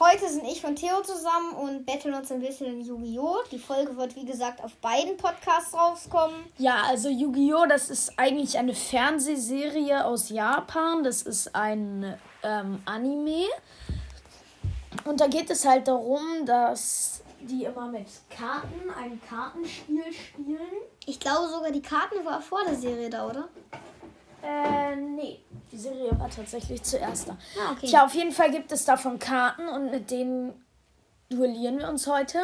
heute sind ich und Theo zusammen und betteln uns ein bisschen in Yu-Gi-Oh! Die Folge wird, wie gesagt, auf beiden Podcasts rauskommen. Ja, also Yu-Gi-Oh! das ist eigentlich eine Fernsehserie aus Japan. Das ist ein ähm, Anime. Und da geht es halt darum, dass die immer mit Karten ein Kartenspiel spielen. Ich glaube sogar, die Karten war vor der Serie da, oder? Äh, nee. Die Serie war tatsächlich zuerst da. Ah, okay. Tja, auf jeden Fall gibt es davon Karten und mit denen duellieren wir uns heute.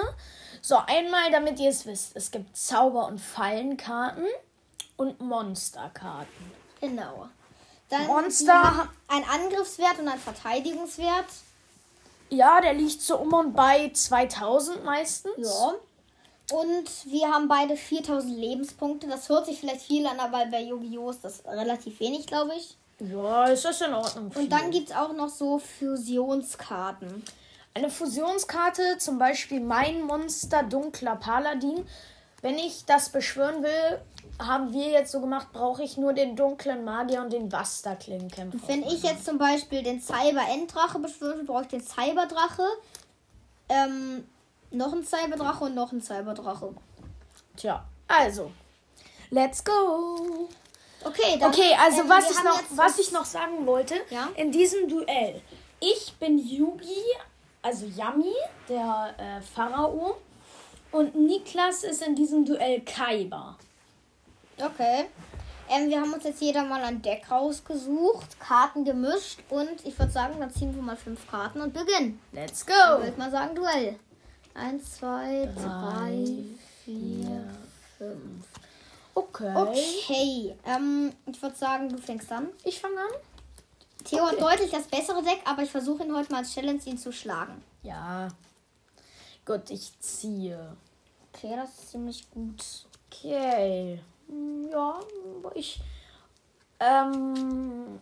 So, einmal, damit ihr es wisst. Es gibt Zauber- und Fallenkarten und Monsterkarten. Genau. Dann Monster- ein Angriffswert und ein Verteidigungswert. Ja, der liegt so um und bei 2000 meistens. Ja. Und wir haben beide 4000 Lebenspunkte. Das hört sich vielleicht viel an, aber bei Yu-Gi-Oh! ist das relativ wenig, glaube ich. Ja, ist das in Ordnung. Und dann gibt es auch noch so Fusionskarten. Eine Fusionskarte, zum Beispiel mein Monster Dunkler Paladin. Wenn ich das beschwören will, haben wir jetzt so gemacht, brauche ich nur den dunklen Magier und den Buster-Klingenkämpfer. Wenn ich jetzt zum Beispiel den Cyber-Enddrache beschwöre, brauche ich den Cyberdrache, ähm, noch einen Cyberdrache und noch einen Cyberdrache. Tja, also, let's go. Okay, dann, Okay, also ähm, was ich noch, was ich noch sagen wollte, Ja? in diesem Duell. Ich bin Yugi, also Yami, der äh, Pharao. Und Niklas ist in diesem Duell Kaiba. Okay. Ähm, wir haben uns jetzt jeder mal ein Deck rausgesucht, Karten gemischt und ich würde sagen, dann ziehen wir mal fünf Karten und beginnen. Let's Ich go. würde mal sagen, Duell. Eins, zwei, drei, vier, fünf. Okay. Okay, ähm, ich würde sagen, du fängst an. Ich fange an. Theo hat deutlich das bessere Deck, aber ich versuche ihn heute mal als Challenge, ihn zu schlagen. Ja. Gut, ich ziehe. Okay, das ist ziemlich gut. Okay. Hm, Ja, ich. Ähm.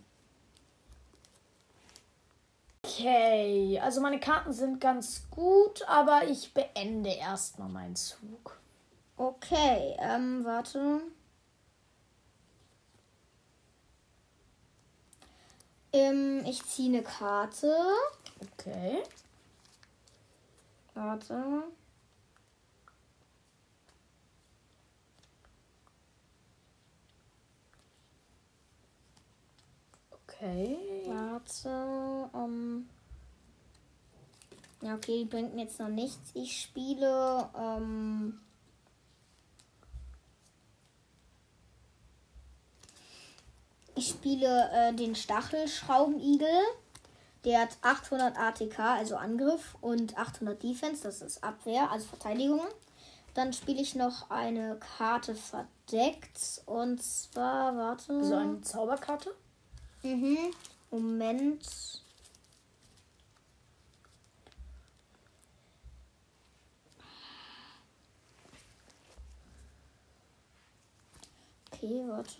Okay, also meine Karten sind ganz gut, aber ich beende erstmal meinen Zug. Okay, ähm, warte. Ähm, ich ziehe eine Karte. Okay. Warte. Okay. Warte. Ähm. Ja, okay, bringt mir jetzt noch nichts. Ich spiele. Ähm, ich spiele äh, den Stachelschraubenigel. Der hat 800 ATK, also Angriff, und 800 Defense, das ist Abwehr, also Verteidigung. Dann spiele ich noch eine Karte verdeckt. Und zwar, warte. So eine Zauberkarte. Mhm. Moment. Okay, warte.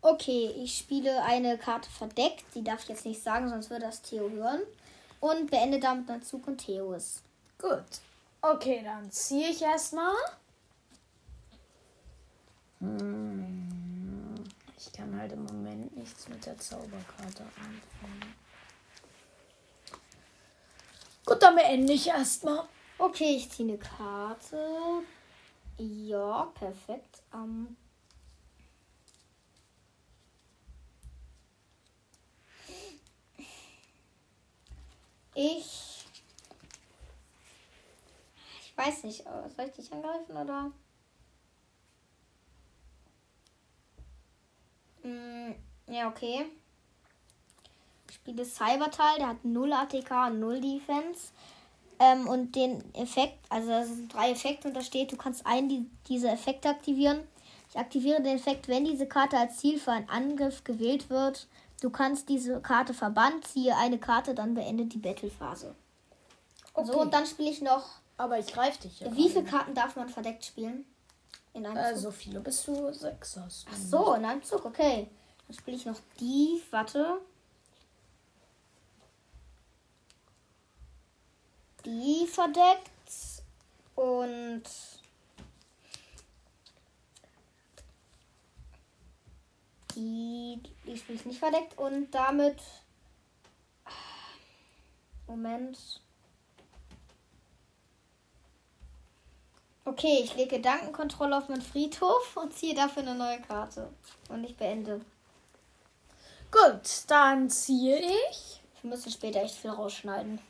Okay, ich spiele eine Karte verdeckt. Die darf ich jetzt nicht sagen, sonst würde das Theo hören. Und beende damit meinen Zug und Theo ist. Gut. Okay, dann ziehe ich erstmal. Ich kann halt im Moment nichts mit der Zauberkarte anfangen. Gut, dann beende ich erstmal. Okay, ich ziehe eine Karte. Ja, perfekt. Ähm, ich. Ich weiß nicht, soll ich dich angreifen oder? Mm, ja, okay. Ich spiele Cybertal, der hat 0 ATK, 0 Defense. Ähm, und den Effekt, also das sind drei Effekte und da steht, du kannst einen die, diese Effekte aktivieren. Ich aktiviere den Effekt, wenn diese Karte als Ziel für einen Angriff gewählt wird. Du kannst diese Karte verbannen, ziehe eine Karte, dann beendet die Battlephase. So, und dann spiele ich noch. Aber ich greife dich ja. Wie viele Karten darf man verdeckt spielen? In einem Äh, Zug? so viele, bis du sechs hast. Ach so, in einem Zug, okay. Dann spiele ich noch die, warte. Die verdeckt. Und die, die spiele ich nicht verdeckt und damit. Moment. Okay, ich lege Gedankenkontrolle auf meinen Friedhof und ziehe dafür eine neue Karte. Und ich beende. Gut, dann ziehe ich. Wir müssen später echt viel rausschneiden.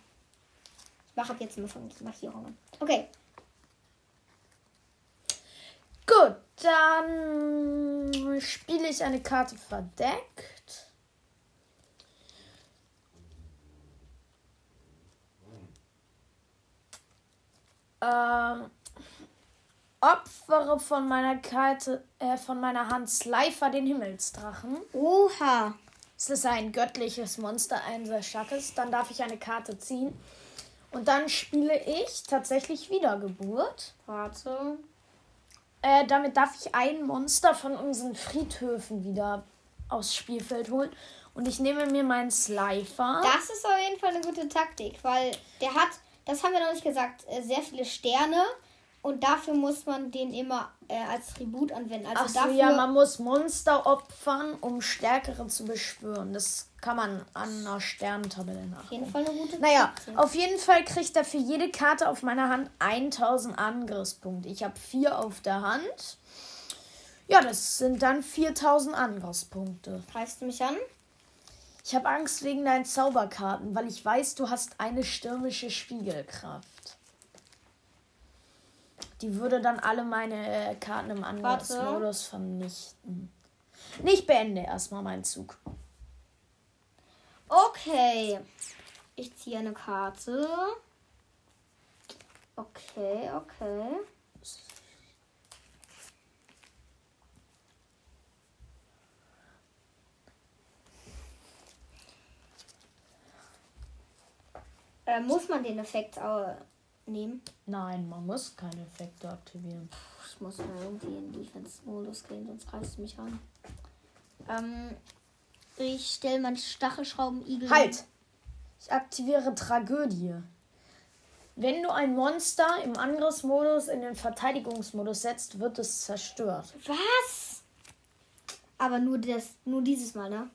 Ich mache ab jetzt immer Markierungen. Okay. Gut, dann spiele ich eine Karte verdeckt. Ähm, opfere von meiner Karte, äh, von meiner Hand Slifer den Himmelsdrachen. Oha. Es ist ein göttliches Monster, ein sehr starkes. Dann darf ich eine Karte ziehen. Und dann spiele ich tatsächlich Wiedergeburt. Warte. Äh, damit darf ich ein Monster von unseren Friedhöfen wieder aufs Spielfeld holen. Und ich nehme mir meinen Slifer. Das ist auf jeden Fall eine gute Taktik, weil der hat, das haben wir noch nicht gesagt, äh, sehr viele Sterne. Und dafür muss man den immer äh, als Tribut anwenden. Also Ach so, dafür, ja, man muss Monster opfern, um stärkere zu beschwören. Das kann man an einer Sternentabelle auf nachgucken. jeden Fall eine gute Naja, Taktik. auf jeden Fall kriegt er für jede Karte auf meiner Hand 1000 Angriffspunkte. Ich habe vier auf der Hand. Ja, das sind dann 4000 Angriffspunkte. Greifst du mich an? Ich habe Angst wegen deinen Zauberkarten, weil ich weiß, du hast eine stürmische Spiegelkraft. Die würde dann alle meine äh, Karten im Angriffsmodus vernichten. Nicht beende erstmal meinen Zug. Okay. Ich ziehe eine Karte. Okay, okay. Äh, muss man den Effekt äh, nehmen? Nein, man muss keine Effekte aktivieren. Ich muss mal irgendwie in Defense-Modus gehen, sonst reißt du mich an. Ähm, ich stelle meinen Stachelschrauben-Igel. Halt! Ich aktiviere Tragödie. Wenn du ein Monster im Angriffsmodus in den Verteidigungsmodus setzt, wird es zerstört. Was? Aber nur das, nur dieses Mal, ne?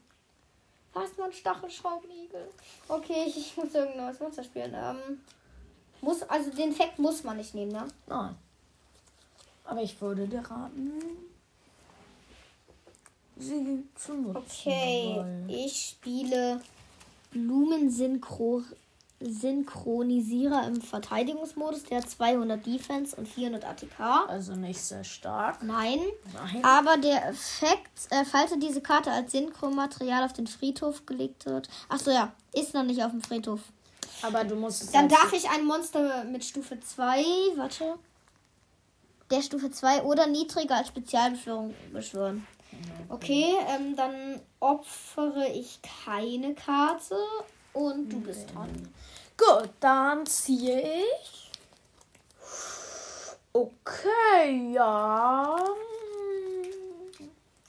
Was, nur ein Stachelschraubenigel? Okay, ich, ich muss irgendein neues Monster spielen. Ähm, muss, also den Effekt muss man nicht nehmen, ne? Nein. Aber ich würde dir raten, sie zu nutzen. Okay, ich spiele Blumensynchronisierer im Verteidigungsmodus. Der hat 200 Defense und 400 ATK. Also nicht sehr stark. Nein. Nein. Aber der Effekt, äh, falls diese Karte als Synchromaterial auf den Friedhof gelegt wird. Achso, ja, ist noch nicht auf dem Friedhof. Aber du musst es Dann als- darf ich ein Monster mit Stufe 2, warte. Der Stufe 2 oder niedriger als Spezialbeschwörung beschwören. Okay, ähm, dann opfere ich keine Karte und du bist dran. Gut, dann ziehe ich. Okay, ja.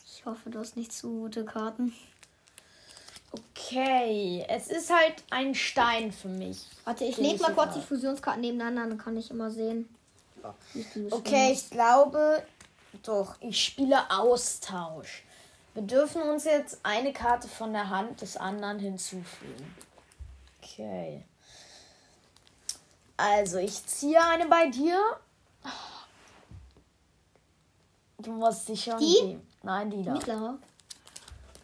Ich hoffe, du hast nicht zu gute Karten. Okay, es ist halt ein Stein für mich. Warte, ich lege mal kurz die Fusionskarten nebeneinander, dann kann ich immer sehen. Okay, ich glaube, doch, ich spiele Austausch. Wir dürfen uns jetzt eine Karte von der Hand des anderen hinzufügen. Okay. Also, ich ziehe eine bei dir. Du musst sie schon Die? nehmen. Nein, die da. Mittlere.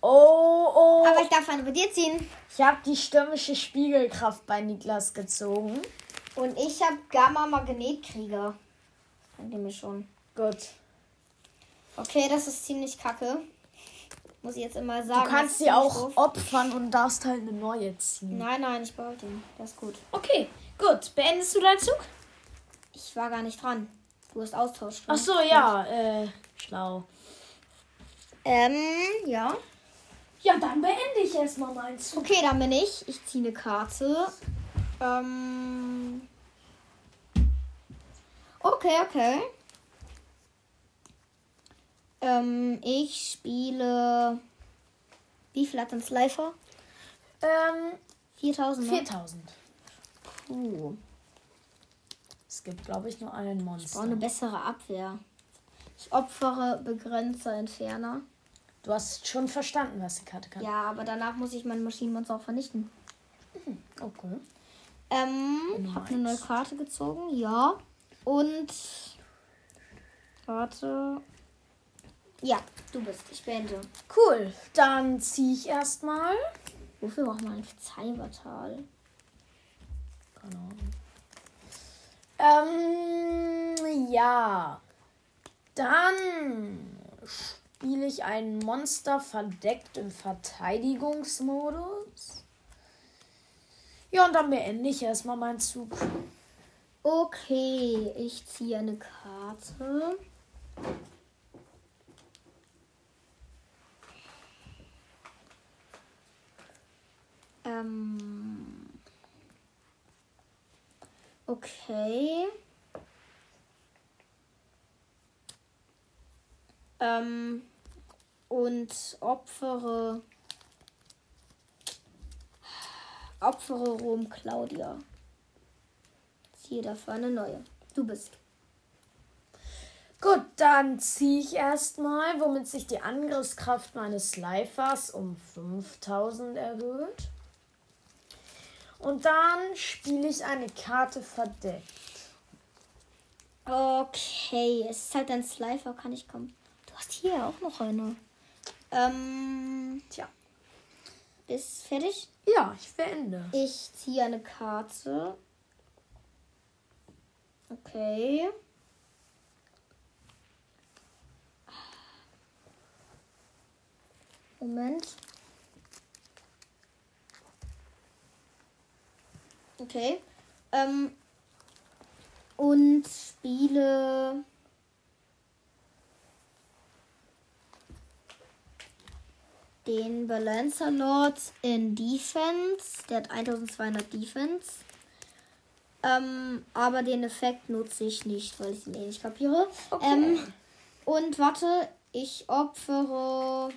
Oh, oh. Aber ich darf eine bei dir ziehen. Ich habe die stürmische Spiegelkraft bei Niklas gezogen. Und ich habe Gamma-Magnetkrieger. Bringt ihr mir schon. Gut. Okay, das ist ziemlich kacke. Muss ich jetzt immer Du sagen. das kannst sie auch doof. opfern und darfst halt eine neue ziehen. Nein, nein, ich behalte ihn. Das ist gut. Okay, gut. Beendest du deinen Zug? Ich war gar nicht dran. Du hast Austausch. Ach so, ja. Äh, schlau. Ähm, ja. Ja, dann beende ich erstmal Zug. Okay, dann bin ich. Ich ziehe eine Karte. Ähm. Okay, okay. Ähm, ich spiele. Wie viel hat denn Slifer? Ähm, 4000. Ne? 4000. Puh. Es gibt, glaube ich, nur einen Ich brauche Monster. eine bessere Abwehr. Ich opfere Begrenzer Entferner. Du hast schon verstanden, was die Karte kann. Ja, aber danach muss ich mein Maschinenmonster auch vernichten. Okay. Ähm, hab eine neue Karte gezogen, ja. Und. Warte. Ja, du bist. Ich beende. Cool. Dann ziehe ich erstmal. Wofür braucht man ein Cybertal? Keine Ahnung. Ähm, ja. Dann spiele ich ein Monster verdeckt im Verteidigungsmodus. Ja, und dann beende ich erstmal meinen Zug. Okay, ich ziehe eine Karte. Ähm. Okay. Ähm, und opfere. Opfere Rom Claudia. Ziehe dafür eine neue. Du bist. Gut, dann ziehe ich erstmal, womit sich die Angriffskraft meines Slifers um 5000 erhöht. Und dann spiele ich eine Karte verdeckt. Okay, es ist halt ein Slifer, kann ich kommen. Hast hier auch noch eine. Ähm, Tja. ist fertig? Ja, ich beende. Ich ziehe eine Karte. Okay. Moment. Okay. Ähm, und spiele. Den Balancer Lord in Defense. Der hat 1200 Defense. Ähm, aber den Effekt nutze ich nicht, weil ich ihn eh nicht kapiere. Okay. Ähm, und warte, ich opfere.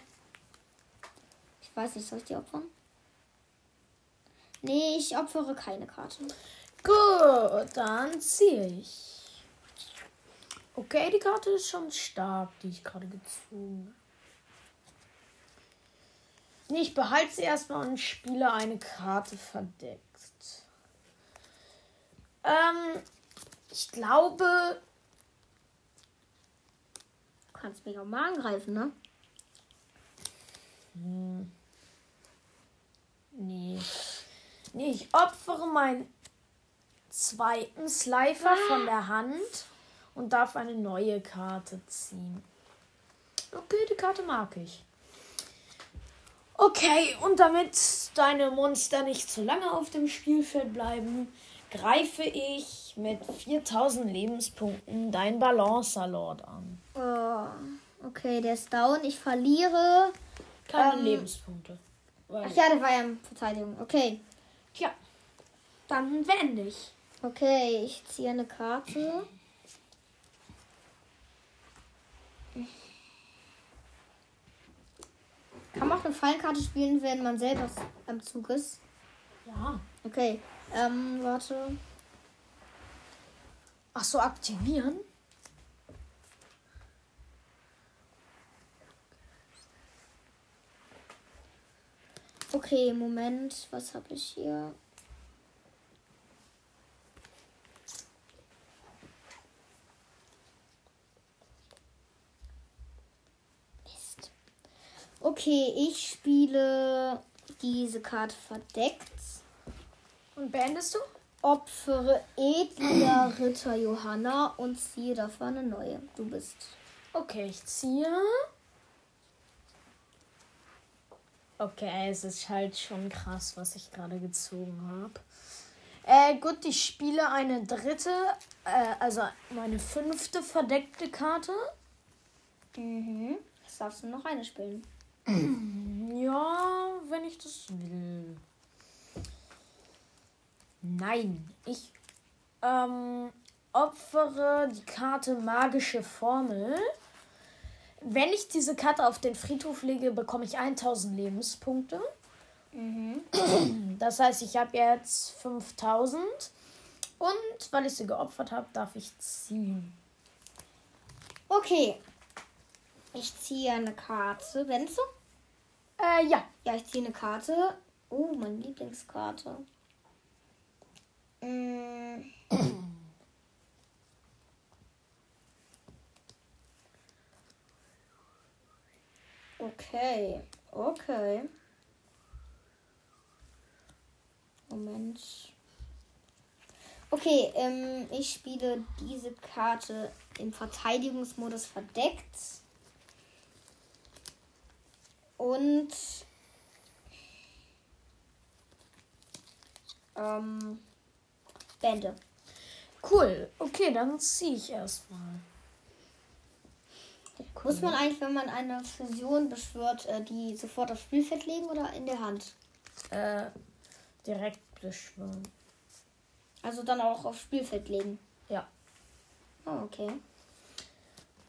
Ich weiß nicht, soll ich die opfern? Nee, ich opfere keine Karte. Gut, dann ziehe ich. Okay, die Karte ist schon stark, die ich gerade gezogen habe. Nee, ich behalte sie erstmal und spiele eine Karte verdeckt. Ähm, ich glaube, Du kannst mich auch mal angreifen, ne? nee. Nee, ich opfere meinen zweiten Slifer von der Hand und darf eine neue Karte ziehen. Okay, die Karte mag ich. Okay, und damit deine Monster nicht zu lange auf dem Spielfeld bleiben, greife ich mit 4000 Lebenspunkten deinen Balancer Lord an. Oh, okay, der ist down. Ich verliere. Keine Ähm, Lebenspunkte. Ach ja, der war ja in Verteidigung. Okay. Tja, dann wende ich. Okay, ich ziehe eine Karte. Kann man auch eine Fallenkarte spielen, wenn man selber am Zug ist? Ja. Okay, ähm, warte. Ach so, aktivieren? Okay, Moment, was habe ich hier? Okay, ich spiele diese Karte verdeckt. Und beendest du? Opfere edler Ritter Johanna und ziehe dafür eine neue. Du bist. Okay, ich ziehe. Okay, es ist halt schon krass, was ich gerade gezogen habe. Äh, gut, ich spiele eine dritte, äh, also meine fünfte verdeckte Karte. Mhm. Jetzt darfst du noch eine spielen. Ja, wenn ich das will. Nein, ich ähm, opfere die Karte Magische Formel. Wenn ich diese Karte auf den Friedhof lege, bekomme ich 1000 Lebenspunkte. Das heißt, ich habe jetzt 5000. Und weil ich sie geopfert habe, darf ich ziehen. Okay. Ich ziehe eine Karte. Wennst du? Äh, ja. Ja, ich ziehe eine Karte. Oh, meine Lieblingskarte. Mm. Okay, okay. Moment. Okay, ähm, ich spiele diese Karte im Verteidigungsmodus verdeckt. Und ähm, Bände. Cool. Okay, dann ziehe ich erstmal. Muss man eigentlich, wenn man eine Fusion beschwört, äh, die sofort aufs Spielfeld legen oder in der Hand? Äh, direkt beschwören. Also dann auch aufs Spielfeld legen. Ja. Oh, okay.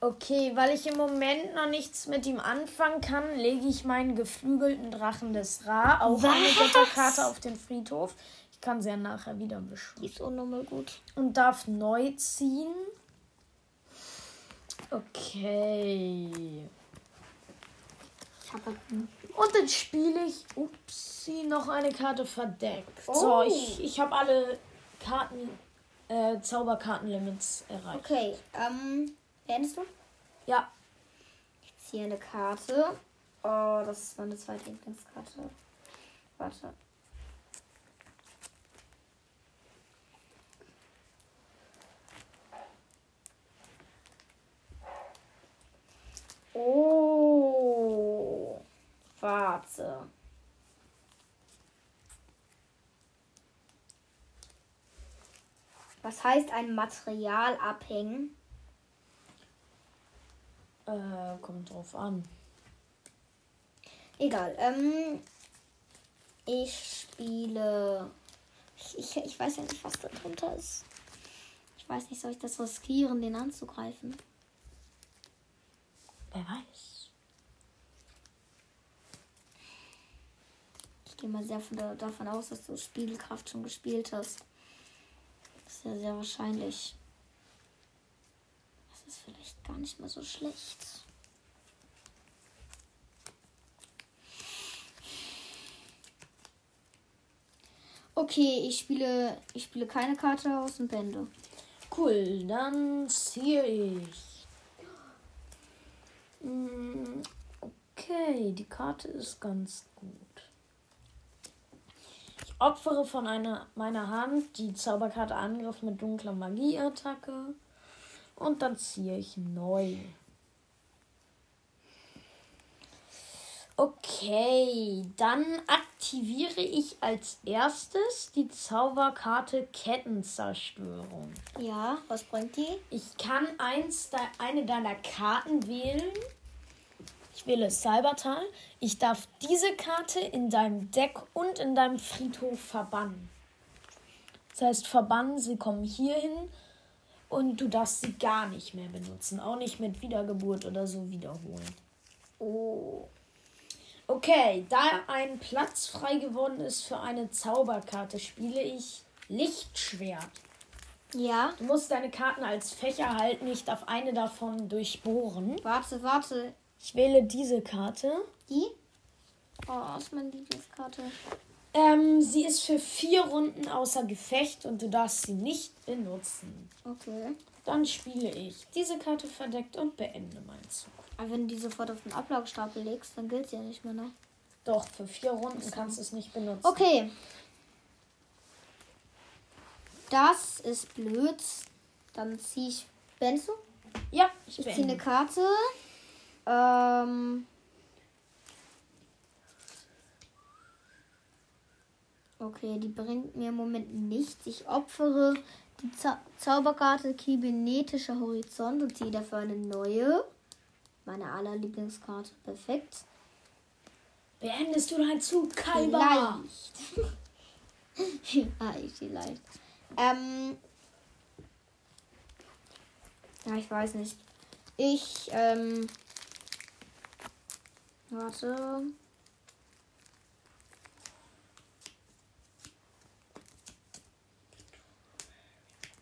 Okay, weil ich im Moment noch nichts mit ihm anfangen kann, lege ich meinen geflügelten Drachen des Ra auch eine Was? Götterkarte auf den Friedhof. Ich kann sie ja nachher wieder Die beschwören. ist unnormal gut. Und darf neu ziehen. Okay. Ich habe halt einen Und dann spiele ich, upsie, noch eine Karte verdeckt. Oh. So, ich, ich habe alle Karten, äh, Zauberkartenlimits erreicht. Okay, ähm, beendest du? Ja, Ich ziehe eine Karte. Oh, das ist meine zweite Lieblingskarte. Warte. Oh, warte. Was heißt ein Material abhängen? Äh, kommt drauf an. Egal. Ähm, ich spiele. Ich, ich, weiß ja nicht, was da drunter ist. Ich weiß nicht, soll ich das riskieren, den anzugreifen? Wer weiß. Ich gehe mal sehr von da, davon aus, dass du Spielkraft schon gespielt hast. Das ist ja sehr wahrscheinlich. Vielleicht gar nicht mal so schlecht. Okay, ich spiele, ich spiele keine Karte aus dem Bände. Cool, dann ziehe ich. Mm, Okay, die Karte ist ganz gut. Ich opfere von einer, meiner Hand die Zauberkarte Angriff mit dunkler Magieattacke. Und dann ziehe ich neu. Okay, dann aktiviere ich als erstes die Zauberkarte Kettenzerstörung. Ja, was bringt die? Ich kann eins de eine deiner Karten wählen. Ich wähle Salbertal. Ich darf diese Karte in deinem Deck und in deinem Friedhof verbannen. Das heißt, verbannen, sie kommen hier hin und du darfst sie gar nicht mehr benutzen. Auch nicht mit Wiedergeburt oder so wiederholen. Oh. Okay, da ein Platz frei geworden ist für eine Zauberkarte, spiele ich Lichtschwert. Ja. Du musst deine Karten als Fächer halten. Ich darf eine davon durchbohren. Warte, warte. Ich wähle diese Karte. Die? Oh, ist meine Lieblingskarte. Ähm, sie ist für vier Runden außer Gefecht und du darfst sie nicht benutzen. Okay. Dann spiele ich diese Karte verdeckt und beende meinen Zug. Aber wenn du die sofort auf den Ablagestapel legst, dann gilt sie ja nicht mehr, ne? Doch, für vier Runden kannst du es nicht benutzen. Okay. Das ist blöd. Dann ziehe ich. Benzo? Ja, ich Ich ziehe eine. Karte. Ähm. Okay, die bringt mir im Moment nichts. Ich opfere die Zau Zauberkarte Kybernetischer Horizont und ziehe dafür eine neue. Meine allerlieblingskarte. Perfekt. Beendest du deinen Zug, Kalber? Vielleicht. ah, ich vielleicht. Ähm. Ja, ich weiß nicht. Ich, ähm. Warte.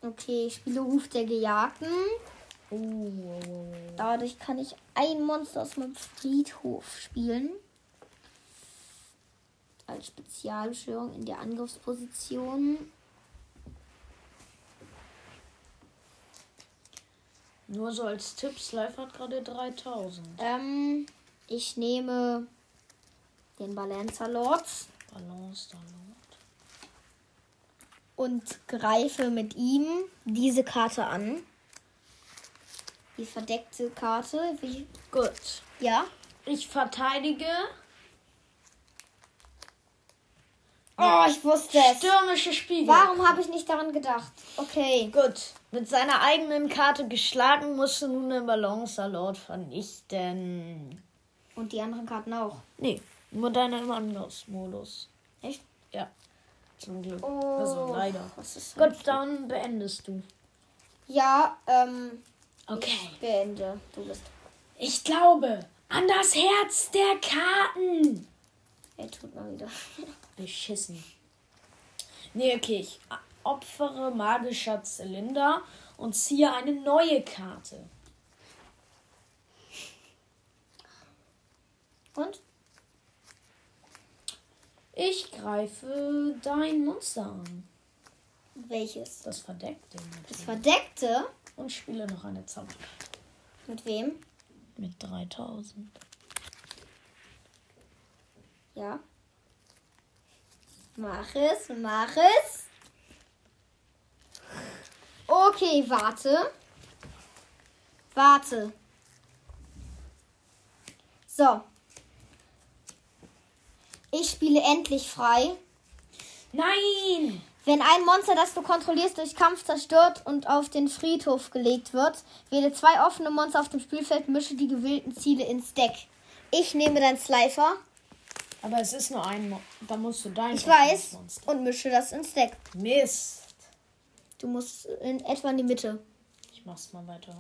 Okay, ich spiele Ruf der Gejagten. Oh, oh, oh. Dadurch kann ich ein Monster aus meinem Friedhof spielen. Als Spezialbeschwörung in der Angriffsposition. Nur so als Tipp, Live hat gerade 3000. Ähm, ich nehme den Balancer Lord Balance Lord. Und greife mit ihm diese Karte an. Die verdeckte Karte. Wie, Gut. ja. Ich verteidige Oh, ich wusste es. stürmische Spiegel. Warum habe ich nicht daran gedacht? Okay. Gut. Mit seiner eigenen Karte geschlagen musst du nun den Balance Lord vernichten. Und die anderen Karten auch. Nee, nur deine im Angriffsmodus. Echt? Ja. Zum Glück. Oh, Also leider. Gut, dann beendest du. Ja, ähm, Okay. ich beende. Du bist. Ich glaube an das Herz der Karten. Er tut mal wieder. Beschissen. Nee, okay. Ich opfere magischer Zylinder und ziehe eine neue Karte. Und? Ich greife dein Monster an. Welches? Das verdeckte. Das natürlich. Verdeckte? Und spiele noch eine Zauberkarte. Mit wem? Mit 3000. Ja. Mach es, mach es. Okay, warte. Warte. So. Ich spiele endlich frei. Nein! Wenn ein Monster, das du kontrollierst, durch Kampf zerstört und auf den Friedhof gelegt wird, wähle zwei offene Monster auf dem Spielfeld, mische die gewählten Ziele ins Deck. Ich nehme dein Slifer, Aber es ist nur ein Mo Da musst du dein ich weiß, Monster. und mische das ins Deck. Mist. Du musst in etwa in die Mitte. Ich mach's mal weiter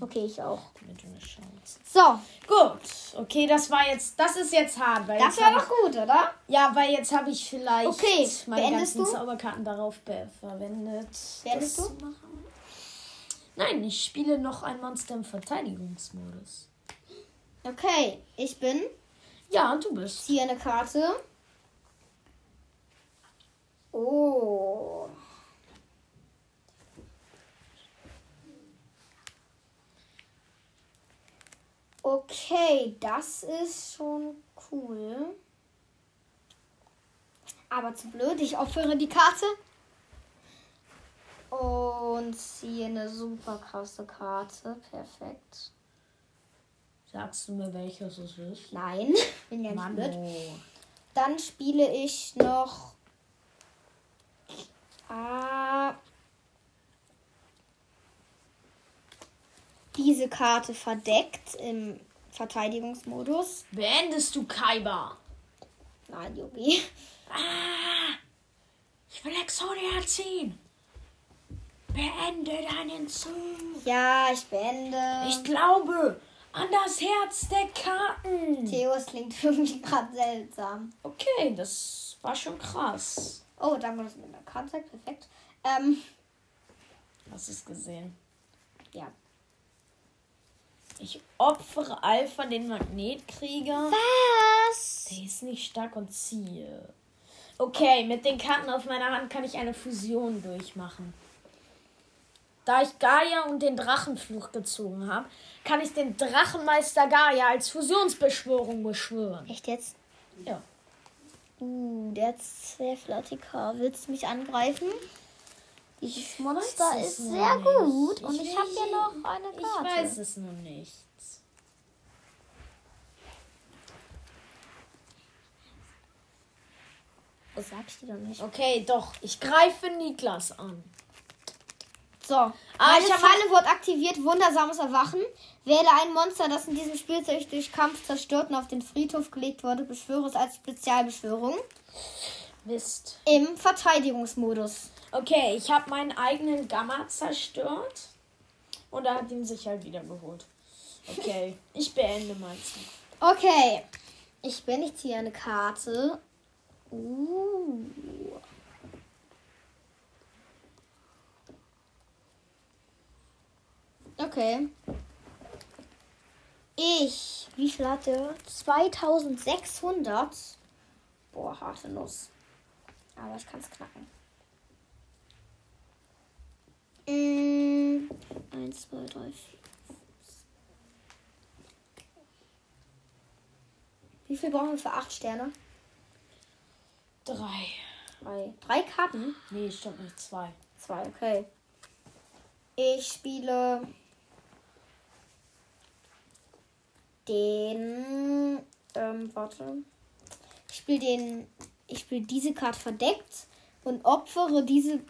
Okay, ich auch. damit du eine Chance. So, Gut, okay, das war jetzt, das ist jetzt hart, weil das jetzt war doch gut, oder? ja, weil jetzt habe ich vielleicht Okay, meine ganzen du? Zauberkarten darauf verwendet. Beendest du? Nein, ich spiele noch ein Monster im Verteidigungsmodus. Okay, ich bin. Ja, du bist. Ziehe eine Karte. Oh. Okay, das ist schon cool. Aber zu blöd, ich opfere die Karte. Und ziehe eine super krasse Karte. Perfekt. Sagst du mir, welches es ist? Nein, bin ja nicht blöd. oh. Dann spiele ich noch. Ah, diese Karte verdeckt im Verteidigungsmodus. Beendest du Kaiba? Nein, Yubi. Ah, ich will Exodia ziehen. Beende deinen Zug. Ja, ich beende. Ich glaube an das Herz der Karten. Theo, es klingt irgendwie gerade seltsam. Okay, das war schon krass. Oh, danke, dass du mir eine Karte. Perfekt. Ähm, Hast du es gesehen? ja. Ich opfere Alpha den Magnetkrieger. Was? Der ist nicht stark und ziehe. Okay, mit den Karten auf meiner Hand kann ich eine Fusion durchmachen. Da ich Gaia und den Drachenfluch gezogen habe, kann ich den Drachenmeister Gaia als Fusionsbeschwörung beschwören. Echt jetzt? Ja. Uh, der hat sehr ATK. Willst du mich angreifen? Dieses Monster ist noch sehr nicht. gut. Und Ich ich, habe ja noch eine Ich Karte. weiß es nur nicht. Das sag ich dir doch nicht. Okay, doch. Ich greife Niklas an. So, Ah, meine ich Falle wird aktiviert. Wundersames Erwachen. Wähle ein Monster, das in diesem Spielzeug durch Kampf zerstört und auf den Friedhof gelegt wurde. Beschwöre es als Spezialbeschwörung. Mist. Im Verteidigungsmodus. Okay, ich habe meinen eigenen Gamma zerstört. Und er hat ihn sich halt wieder geholt. Okay, ich beende mal. Okay. Ich bin, ich ziehe eine Karte. Uh. Okay. Ich, wie viel hatte? 2600. Boah, harte Nuss. Aber ich kann es knacken. Mm, 1, 2, 3, 4. Wie viel brauchen wir für 8 Sterne? Drei. Drei. Drei Karten? Nee, stimmt nicht. Zwei. Zwei, okay. Ich spiele den. Ähm, warte. Ich spiele den. Ich spiele diese Karte verdeckt und opfere diese,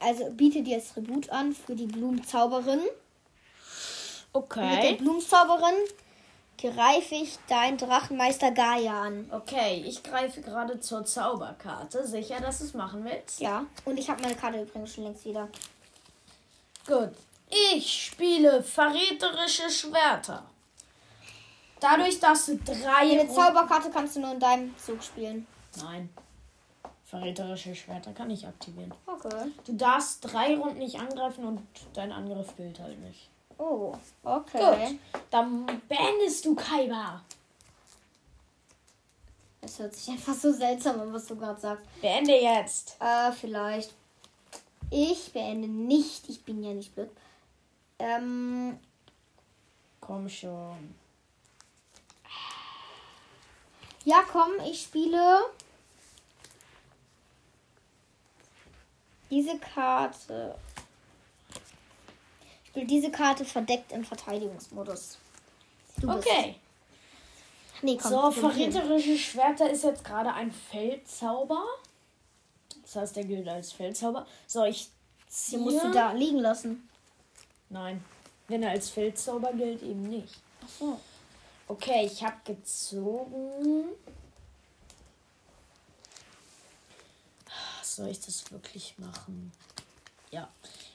also biete dir das Tribut an für die Blumenzauberin. Mit der Okay. Blumenzauberin greife ich deinen Drachenmeister Gaia an. Okay, ich greife gerade zur Zauberkarte. Sicher, dass du es machen willst? Ja. Und ich habe meine Karte übrigens schon längst wieder. Gut. Ich spiele verräterische Schwerter. Dadurch, dass du drei. Eine Zauberkarte kannst du nur in deinem Zug spielen. Nein. Verräterische Schwerter kann ich aktivieren. Okay. Du darfst drei Runden nicht angreifen und dein Angriff gilt halt nicht. Oh, okay. Gut. Dann beendest du Kaiba. Es hört sich einfach so seltsam an, was du gerade sagst. Beende jetzt. Äh, vielleicht. Ich beende nicht. Ich bin ja nicht blöd. Ähm, Komm schon. ja, komm, ich spiele diese Karte. Ich spiele diese Karte verdeckt im Verteidigungsmodus. Du bist- Okay. Nee, komm. So, verräterische Schwerter ist jetzt gerade ein Feldzauber. Das heißt, der gilt als Feldzauber. So, ich Den ziehe. musst du da liegen lassen. Nein. Wenn er als Feldzauber gilt, eben nicht. Ach so. Okay, ich habe gezogen. Soll ich das wirklich machen? Ja.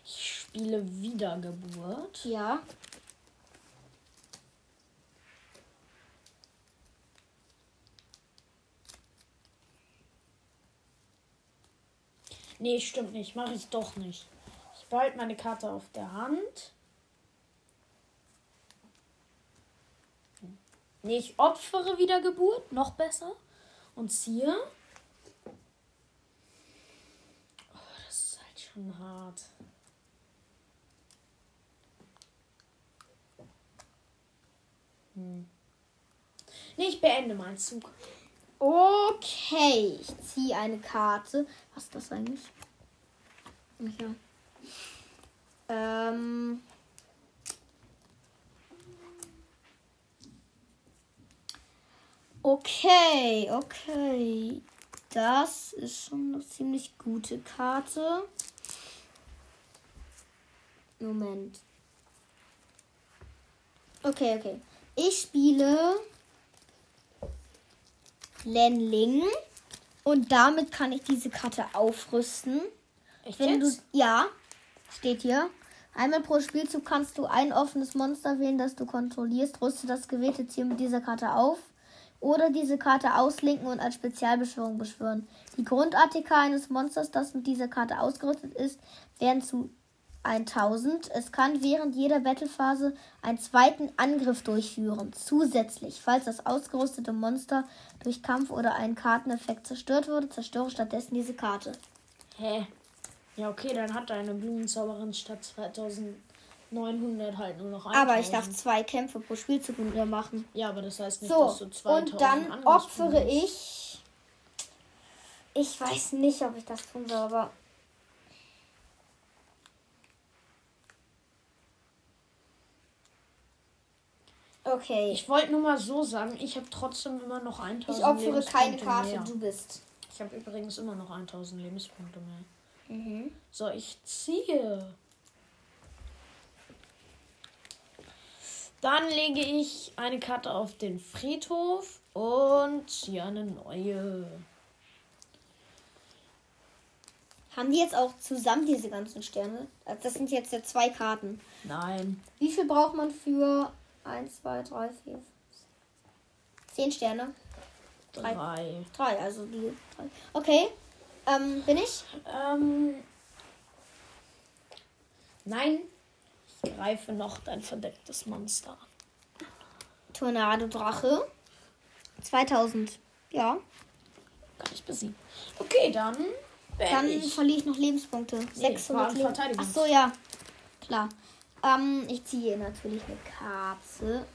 Ich spiele Wiedergeburt. Ja. Nee, stimmt nicht. Mache ich doch nicht. Ich behalte meine Karte auf der Hand. Nee, ich opfere Wiedergeburt. Noch besser. Und ziehe. Oh, das ist halt schon hart. Hm. Nee, ich beende meinen Zug. Okay, ich ziehe eine Karte. Was ist das eigentlich? Ja. Ähm. Okay, okay. Das ist schon eine ziemlich gute Karte. Moment. Okay, okay. Ich spiele Lenling. Und damit kann ich diese Karte aufrüsten. Echt Wenn du. jetzt? Ja, steht hier. Einmal pro Spielzug kannst du ein offenes Monster wählen, das du kontrollierst. Rüste das gewählte Ziel mit dieser Karte auf. Oder diese Karte auslinken und als Spezialbeschwörung beschwören. Die Grund-ATK eines Monsters, das mit dieser Karte ausgerüstet ist, werden zu 1000. Es kann während jeder Battlephase einen zweiten Angriff durchführen. Zusätzlich, falls das ausgerüstete Monster durch Kampf oder einen Karteneffekt zerstört wurde, zerstöre stattdessen diese Karte. Hä? Ja, okay, dann hat deine Blumenzauberin statt 2900 halt nur noch 1000. Aber ich darf zwei Kämpfe pro Spielzug mit ihr machen. Ja, aber das heißt nicht, So, dass du 2000 und dann opfere ich. Ich weiß nicht, ob ich das tun soll, aber. Okay. Ich wollte nur mal so sagen, ich habe trotzdem immer noch 1000 Ich opfere keine Karte, Mehr. du bist. Ich habe übrigens immer noch 1000 Lebenspunkte mehr. Mhm. So, ich ziehe. Dann lege ich eine Karte auf den Friedhof und ziehe eine neue. Haben die jetzt auch zusammen diese ganzen Sterne? Das sind jetzt ja zwei Karten. Nein. Wie viel braucht man für 1, 2, 3, 4, 5, 10 Sterne? Drei. Drei. Drei, also die drei. Okay. Ähm, bin ich? Ähm. Nein. Greife noch dein verdecktes Monster an. Tornado Drache. 2000. Ja. Kann ich besiegen. Okay, dann. Dann ich. verliere ich noch Lebenspunkte. Nee, 600 war ein Leben. Ach so, ja. Klar. Ähm, ich ziehe natürlich eine Karte.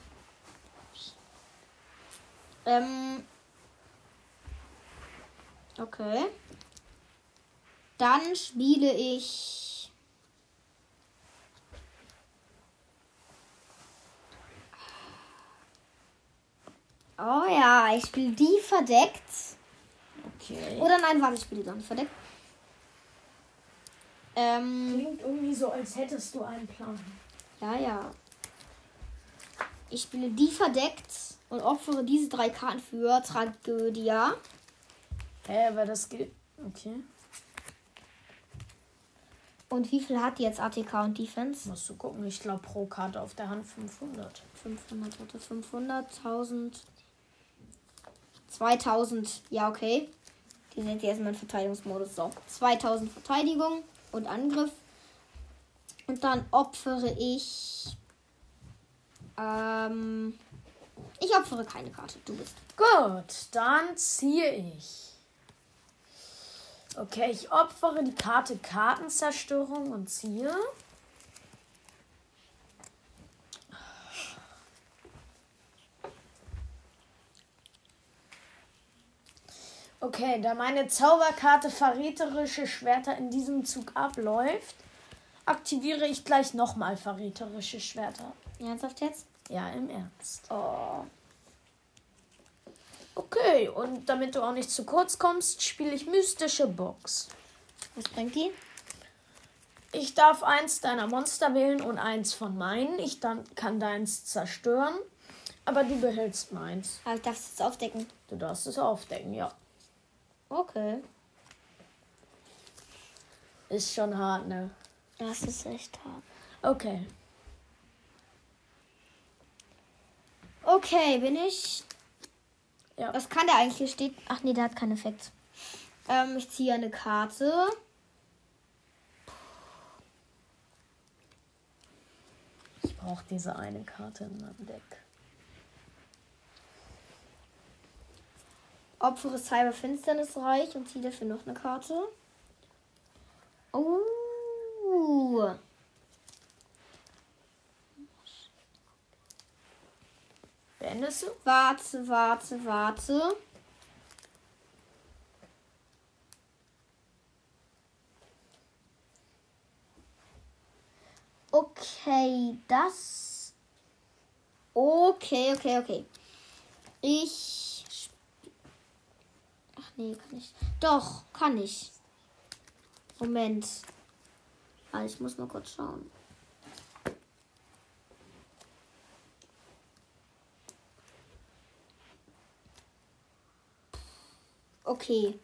Ähm. Okay. Dann spiele ich. Oh ja, ich spiele die verdeckt. Okay. Oder nein, warte, ich spiele die gar nicht verdeckt. Ähm, Klingt irgendwie so, als hättest du einen Plan. ja, ja. Ich spiele die verdeckt und opfere diese drei Karten für Tragödia. Hä, aber das geht. Okay. Und wie viel hat die jetzt ATK und Defense? Musst du gucken. Ich glaube pro Karte auf der Hand 500. 500, warte, 500, 1000, 2000. Ja, okay. Die sind jetzt erstmal im Verteidigungsmodus. So, 2000 Verteidigung und Angriff. Und dann opfere ich. Ähm. Ich opfere keine Karte. Du bist. Gut, dann ziehe ich. Okay, ich opfere die Karte Kartenzerstörung und ziehe. Okay, da meine Zauberkarte verräterische Schwerter in diesem Zug abläuft, aktiviere ich gleich nochmal verräterische Schwerter. Ernsthaft jetzt? Ja, im Ernst. Oh. Okay, und damit du auch nicht zu kurz kommst, spiele ich mystische Box. Was bringt die? Ich darf eins deiner Monster wählen und eins von meinen. Ich dann kann deins zerstören, aber du behältst meins. Ah, ich darf es aufdecken. Du darfst es aufdecken, ja. Okay. Ist schon hart, ne? Das ist echt hart. Okay. Okay, bin ich. Ja. Was kann der eigentlich hier steht? Ach nee, der hat keinen Effekt. Ähm, ich ziehe eine Karte. Ich brauche diese eine Karte in meinem Deck. Opfere Cyber Finsternisreich und ziehe dafür noch eine Karte. Oh. Beendest du? Warte, warte, warte. Okay, das. Okay, okay, okay. Ich. Nee, kann ich. Doch, kann ich. Moment. Ah, ich muss mal kurz schauen. Okay.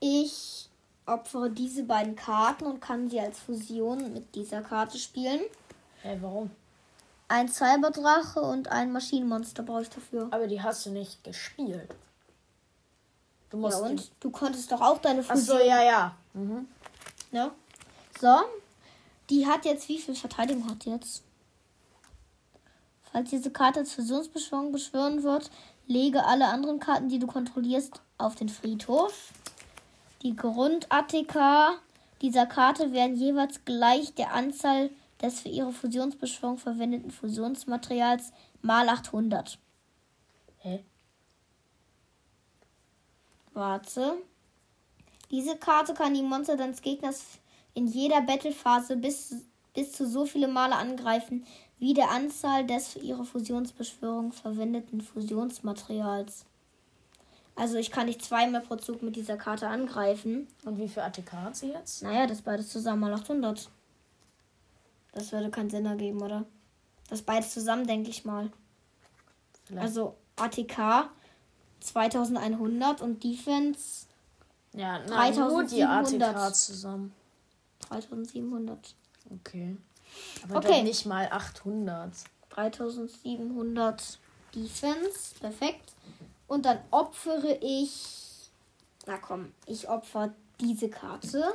Ich opfere diese beiden Karten und kann sie als Fusion mit dieser Karte spielen. Hä, warum? Ein Cyberdrache und ein Maschinenmonster brauche ich dafür. Aber die hast du nicht gespielt. Du Ja, musst. und du konntest doch auch deine Ach Fusion. so, ja, ja. Mhm. Ne? So. Die hat jetzt, wie viel Verteidigung hat die jetzt? Falls diese Karte als Fusionsbeschwörung beschwören wird, lege alle anderen Karten, die du kontrollierst, auf den Friedhof. Die Grund-ATK dieser Karte werden jeweils gleich der Anzahl des für ihre Fusionsbeschwörung verwendeten Fusionsmaterials mal 800. Hä? Warte. Diese Karte kann die Monster deines Gegners in jeder Battlephase bis, bis zu so viele Male angreifen, wie der Anzahl des für ihre Fusionsbeschwörung verwendeten Fusionsmaterials. Also ich kann nicht zweimal pro Zug mit dieser Karte angreifen. Und wie viel ATK hat sie jetzt? Naja, das beides zusammen mal 800. Das würde keinen Sinn ergeben, oder? Das beides zusammen, denke ich mal. Vielleicht. Also ATK 2100 und Defense ja, nein, nur die 3700. ATK zusammen. 3700. Okay. Aber Okay. nicht mal 800. 3700 Defense. Perfekt. Und dann opfere ich. Na komm, ich opfer diese Karte.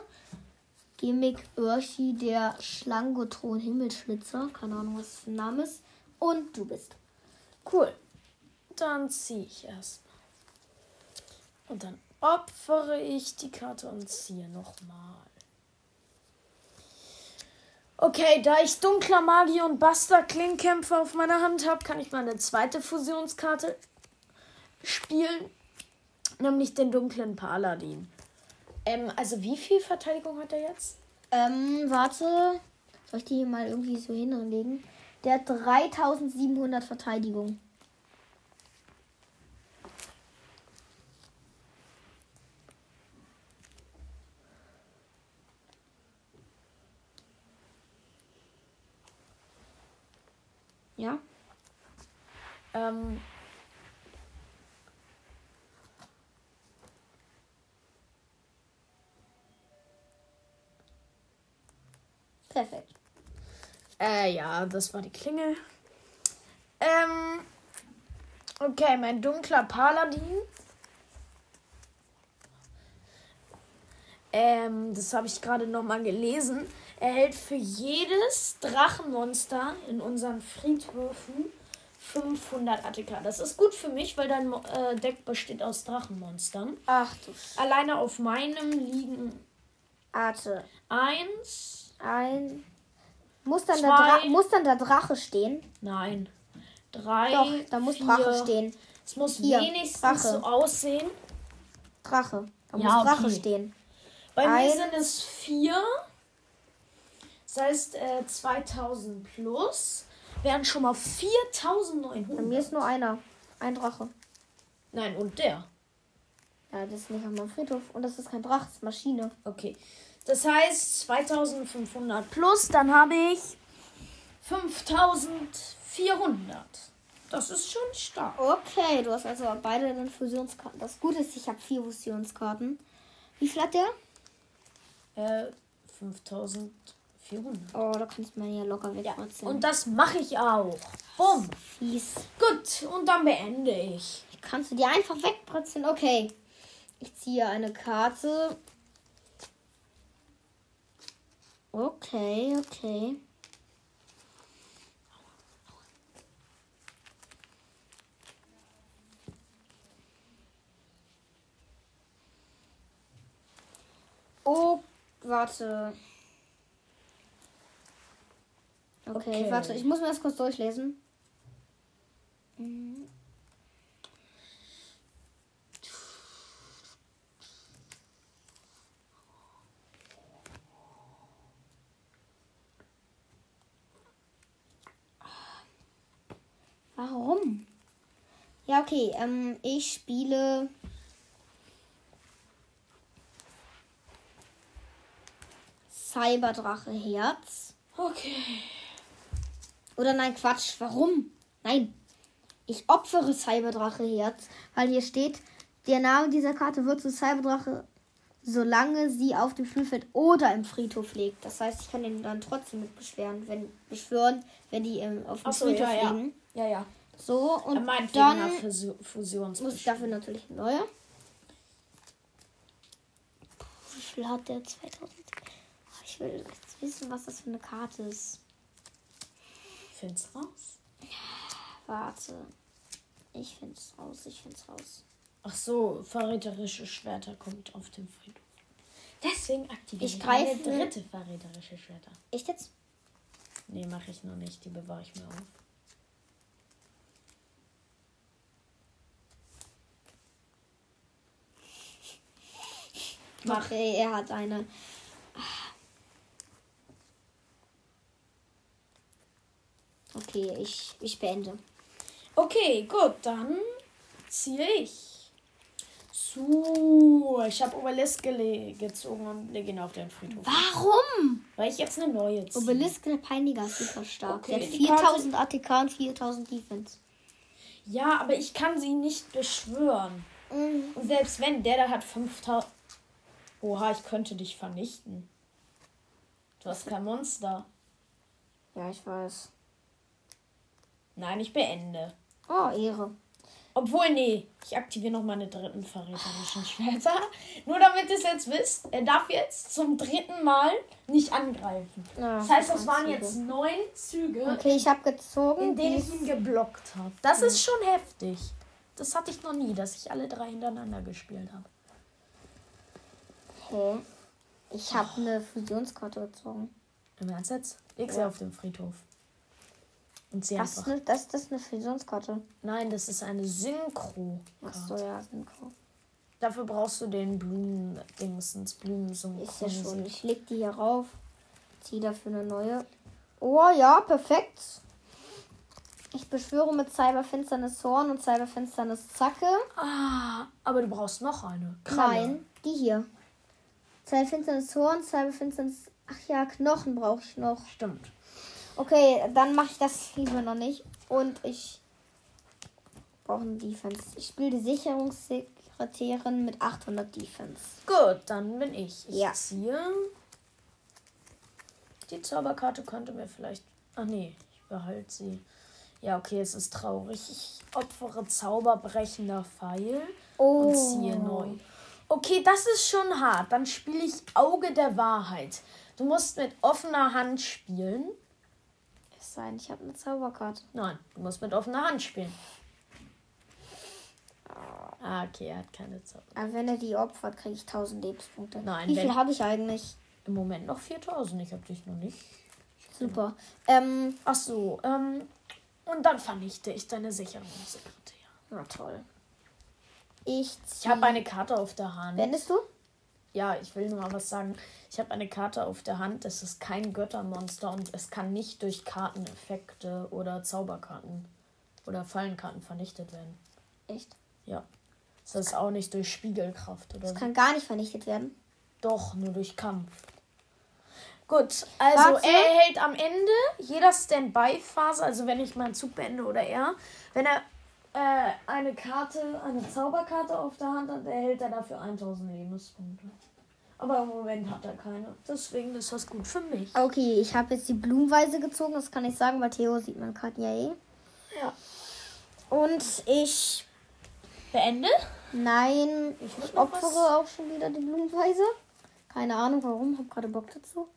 Gimmick Urshi, der Schlangotron Himmelschlitzer. Keine Ahnung, was für ein Name ist. Und du bist. Cool. Dann ziehe ich erstmal. Und dann opfere ich die Karte und ziehe nochmal. Okay, da ich dunkler Magier und Buster Klingkämpfer auf meiner Hand habe, kann ich meine zweite Fusionskarte spielen. Nämlich den dunklen Paladin. Ähm, also wie viel Verteidigung hat er jetzt? Ähm, warte. Soll ich die hier mal irgendwie so hinlegen? Der hat 3700 Verteidigung. Ja. Ähm, Perfekt. Äh, ja, das war die Klingel. Ähm, okay, mein dunkler Paladin. Ähm, das habe ich gerade noch mal gelesen. Erhält für jedes Drachenmonster in unseren Friedhöfen 500 ATK. Das ist gut für mich, weil dein äh, Deck besteht aus Drachenmonstern. Ach du Alleine auf meinem liegen Warte. eins, Ein. Muss dann, der Zwei. Dra muss dann der Drache stehen? nein, drei, Doch, da muss vier. Drache stehen. Es muss Hier, wenigstens Drache. so aussehen. Drache. Da Ja, muss Drache okay. stehen. Bei mir Eins. sind es vier. Das heißt, äh, 2000 plus wären schon mal Bei 4900. mir ist nur einer. Ein Drache. Nein, und der. Ja, das ist nicht auf meinem Friedhof. Und das ist kein Drache, das ist Maschine. Okay. Das heißt 2500 plus, dann habe ich 5400. Das ist schon stark. Okay, du hast also beide dann Fusionskarten. Das Gute ist, ich habe vier Fusionskarten. Wie viel hat der? Äh, 5400. Oh, da kannst du mir ja locker wegputzen. Und das mache ich auch. Bumm. fies. Gut, und dann beende ich. Kannst du die einfach wegputzen? Okay. Ich ziehe eine Karte. Okay, okay. Oh, warte. Okay, Okay. warte, ich muss mir das kurz durchlesen. Mhm. Warum? Ja, okay. Ähm, ich spiele. Cyberdrache Herz. Okay. Oder nein, Quatsch. Warum? Nein. Ich opfere Cyberdrache Herz, weil hier steht, der Name dieser Karte wird zu Cyberdrache, solange sie auf dem Spielfeld oder im Friedhof liegt. Das heißt, ich kann den dann trotzdem mit beschweren, wenn, beschwören, wenn die ähm, auf dem Achso, Friedhof ja, ja. liegen. Ja, ja. So, und Mein dann muss ich dafür natürlich ein neuer. Wie viel hat der? 2000? Ich will jetzt wissen, was das für eine Karte ist. Find's raus. Warte. Ich find's raus, ich find's raus. Ach so, verräterische Schwerter kommt auf dem Friedhof. Deswegen aktiviere Ich ich greife- meine dritte verräterische Schwerter. Echt jetzt? Nee, mache ich noch nicht. Die bewahre ich mir auf. Mach. Okay, er hat eine. Okay, ich, ich beende. Okay, gut, dann ziehe ich. So, ich habe Obelisk gele- gezogen und lege ihn auf den Friedhof. Warum? Weil ich jetzt eine neue ziehe. Obelisk der Peiniger ist super stark. Okay, der hat die Karte- 4000 ATK und 4000 Defense. Ja, aber ich kann sie nicht beschwören. Und selbst wenn, der da hat 5000. Oha, ich könnte dich vernichten. Du hast kein Monster. Ja, ich weiß. Nein, ich beende. Oh, Ehre. Obwohl, nee, ich aktiviere noch meine dritten verräterischen Schwerter. Nur damit ihr es jetzt wisst, er darf jetzt zum dritten Mal nicht angreifen. Ja, das heißt, das waren Züge. jetzt neun Züge, Okay, ich habe gezogen. in denen ich ihn geblockt habe. Das ist schon heftig. Das hatte ich noch nie, dass ich alle drei hintereinander gespielt habe. Hä? Ich habe eine Fusionskarte gezogen. Im Ernst jetzt? Sie Ja. auf dem Friedhof. Und sie Was ist einfach. ne, das ist das eine Fusionskarte? Nein, das ist eine Synchro. Achso, ja, Synchro. Dafür brauchst du den Blumen-Dingsens, Blumen Ist ja schon. Ich leg die hier rauf. Zieh dafür eine neue. Oh ja, perfekt. Ich beschwöre mit Cyberfinsternis Horn und Cyberfinsternis Zacke. Ah, aber du brauchst noch eine. Kralle. Nein, die hier. Cyberfinsternis Horn, Cyberfinsternis. Ach ja, Knochen brauche ich noch. Stimmt. Okay, dann mache ich das lieber noch nicht. Und ich brauche eine Defense. Ich spiele die Sicherungssekretärin mit 800 Defense. Gut, dann bin ich. Ich Ja. ziehe. Die Zauberkarte könnte mir vielleicht. Ach nee, ich behalte sie. Ja, okay, es ist traurig. Ich opfere Zauberbrechender Pfeil Oh. und ziehe neu. Okay, das ist schon hart. Dann spiele ich Auge der Wahrheit. Du musst mit offener Hand spielen. Es sei denn, ich habe eine Zauberkarte. Nein, du musst mit offener Hand spielen. Ah, okay, er hat keine Zauber. Aber wenn er die opfert, kriege ich 1000 Lebenspunkte. Nein, Wie viel habe ich eigentlich? Im Moment noch 4000. Ich habe dich noch nicht. Super. Ähm, Ach so, ähm, und dann vernichte ich deine Sicherungssekretär. na toll. Ich Ich habe eine Karte auf der Hand. Wendest du? Ja, ich will nur mal was sagen. Ich habe eine Karte auf der Hand. Es ist kein Göttermonster und es kann nicht durch Karteneffekte oder Zauberkarten oder Fallenkarten vernichtet werden. Echt? Ja. Es ist auch nicht durch Spiegelkraft oder Das so. kann gar nicht vernichtet werden. Doch, nur durch Kampf. Gut, also Warte. er erhält am Ende jeder Standby-Phase, also wenn ich meinen Zug beende oder er, wenn er äh, eine Karte, eine Zauberkarte auf der Hand hat, erhält er dafür 1000 Lebenspunkte. Aber im Moment hat er keine. Deswegen ist das gut für mich. Okay, ich habe jetzt die Blumenweise gezogen. Das kann ich sagen, weil Theo sieht man Karten ja eh. Ja. Und ich. Beende? Nein, Ich ich opfere was- auch schon wieder die Blumenweise. Keine Ahnung warum. Hab gerade Bock dazu.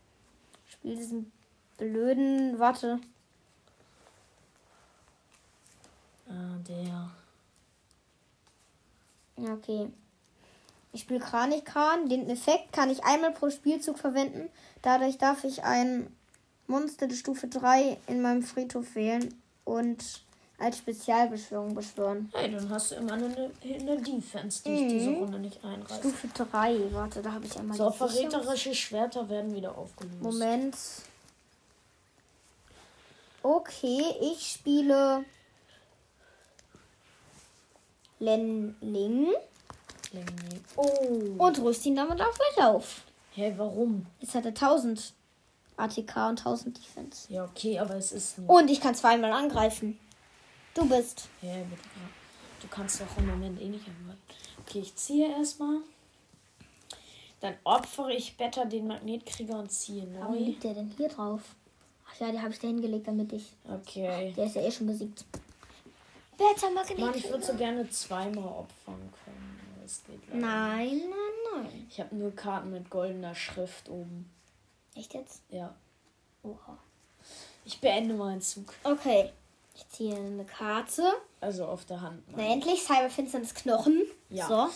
Ich spiele diesen blöden. Warte. Ah, der. Ja, okay. Ich spiele Kranichkran. Den Effekt kann ich einmal pro Spielzug verwenden. Dadurch darf ich ein Monster der Stufe 3 in meinem Friedhof wählen und als Spezialbeschwörung beschwören. Hey, dann hast du immer eine, eine Defense, die ich Mhm. diese Runde nicht einreiße. Stufe 3. Warte, da habe ich einmal So, verräterische Schwerter werden wieder aufgelöst. Moment. Okay, ich spiele Lenling Lenny. Oh. und rüste ihn damit auch gleich auf. Hä, warum? Jetzt hat er 1000 ATK und 1000 Defense. Ja, okay, aber es ist. Und ich kann zweimal angreifen. Du bist. Hä, bitte. Du kannst doch im Moment eh nicht angreifen. Okay, ich ziehe erstmal. Dann opfere ich Better den Magnetkrieger und ziehe Warum neu. liegt der denn hier drauf? Ach ja, die habe ich da hingelegt, damit ich. Okay. Der ist ja eh schon besiegt. Beta Mann, ich würde so gerne zweimal opfern können. Nein, nein, nein. Ich habe nur Karten mit goldener Schrift oben. Echt jetzt? Ja. Oha. Ich beende meinen Zug. Okay. Ich ziehe eine Karte. Also auf der Hand. Na, endlich Cyberfinsternis Knochen. Ja. So.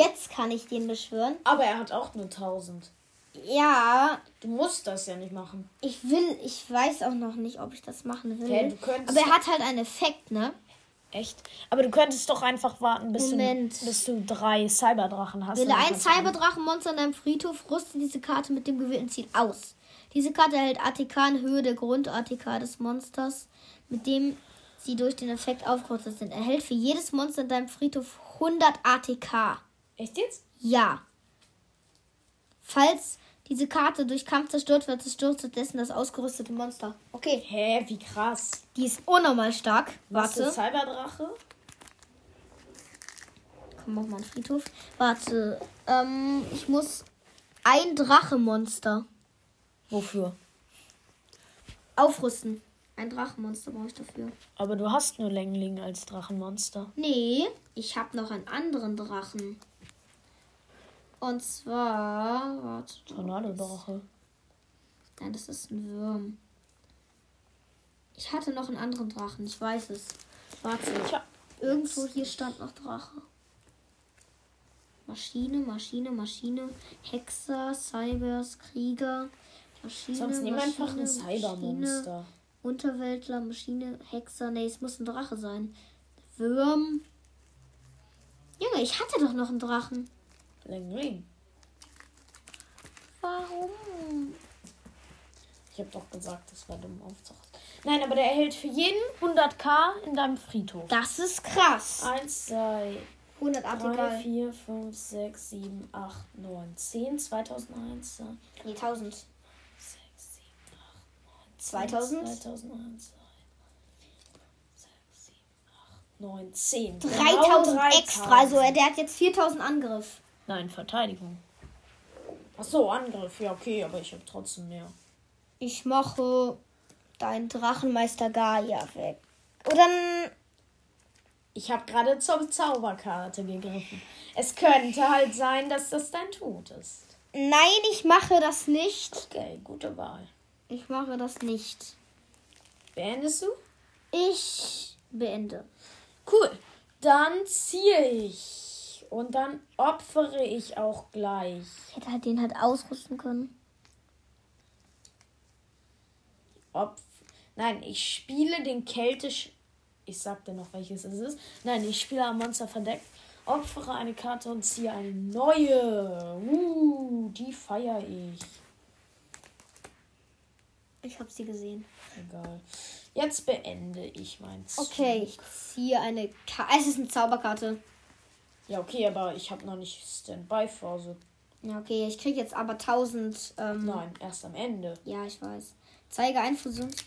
Jetzt kann ich den beschwören. Aber er hat auch nur 1000. Ja, Du musst das ja nicht machen. ich will, ich weiß auch noch nicht, ob ich das machen will. Hä, du könntest- Aber er hat halt einen Effekt, ne? Echt? Aber du könntest doch einfach warten, bis, du, Moment. bis du drei Cyberdrachen hast. Wähle ein du Cyberdrachenmonster in deinem Friedhof, rüste diese Karte mit dem gewählten Ziel aus. Diese Karte erhält ATK in Höhe der Grund-ATK des Monsters, mit dem sie durch den Effekt aufgerüstet sind. Erhält für jedes Monster in deinem Friedhof 100 ATK. Echt jetzt? Ja. Falls diese Karte durch Kampf zerstört wird, zerstört stattdessen das ausgerüstete Monster. Okay. Hä, wie krass. Die ist unnormal stark. Was ist Warte. Cyberdrache? Komm auf meinen Friedhof. Warte. Ähm, ich muss ein Drachemonster Wofür? aufrüsten. Ein Drachenmonster brauche ich dafür. Aber du hast nur Längling als Drachenmonster. Nee, ich habe noch einen anderen Drachen. Und zwar. Warte. Tornado-Drache. Nein, das ist ein Wurm. Ich hatte noch einen anderen Drachen, ich weiß es. Warte. Tja. Irgendwo hier stand noch Drache. Maschine, Maschine, Maschine, Hexer, Cybers, Krieger, Maschine. Sonst nimm einfach ein Cybermonster. Unterweltler, Maschine, Hexer. Nee, es muss ein Drache sein. Würm. Junge, ich hatte doch noch einen Drachen. Längling. Warum? Ich habe doch gesagt, das war dumm aufzucht. Nein, aber der erhält für jeden 100k in deinem Friedhof. Das ist krass. 1, 2, 100 3, Artikel. 4, 5, 6, 7, 8, 9, 10, 2001. 2, Nee, 1000. 6, 7, 8, 9, 2000? 2001. 6, 7, 8, 9, 10. 3000 Genau extra. Also er- der hat jetzt 4000 Angriff. Nein, Verteidigung. Ach so, Angriff. Ja, okay, aber ich habe trotzdem mehr. Ich mache deinen Drachenmeister Gaia weg. Oder n- Ich habe gerade zur Zauberkarte gegriffen. Es könnte halt sein, dass das dein Tod ist. nein, ich mache das nicht. Okay, gute Wahl. Ich mache das nicht. Beendest du? Ich beende. Cool. Dann ziehe ich. Und dann opfere ich auch gleich. Ich hätte halt den halt ausrüsten können. Opf Nein, ich spiele den keltisch. Ich sag dir noch, welches es ist. Nein, ich spiele am Monster verdeckt. Opfere eine Karte und ziehe eine neue. Uh, die feiere ich. Ich habe sie gesehen. Egal. Jetzt beende ich mein Zug. Okay, ich ziehe eine Karte. Es ist eine Zauberkarte. Ja, okay, aber ich habe noch nicht Standby-Phase. Ja, okay, ich kriege jetzt aber 1000. Ähm, Nein, erst am Ende. Ja, ich weiß. Zeige ein Fusions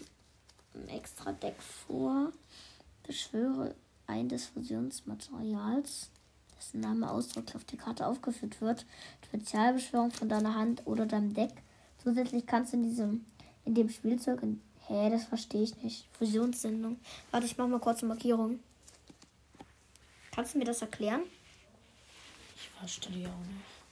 extra Deck vor. Beschwöre ein des Fusionsmaterials, dessen Name ausdrücklich auf der Karte aufgeführt wird. Spezialbeschwörung von deiner Hand oder deinem Deck. Zusätzlich kannst du in diesem in dem Spielzeug in, Hä, das verstehe ich nicht. Fusionssendung. Warte, ich mach mal kurz eine Markierung. Kannst du mir das erklären? Ich verstehe auch nicht.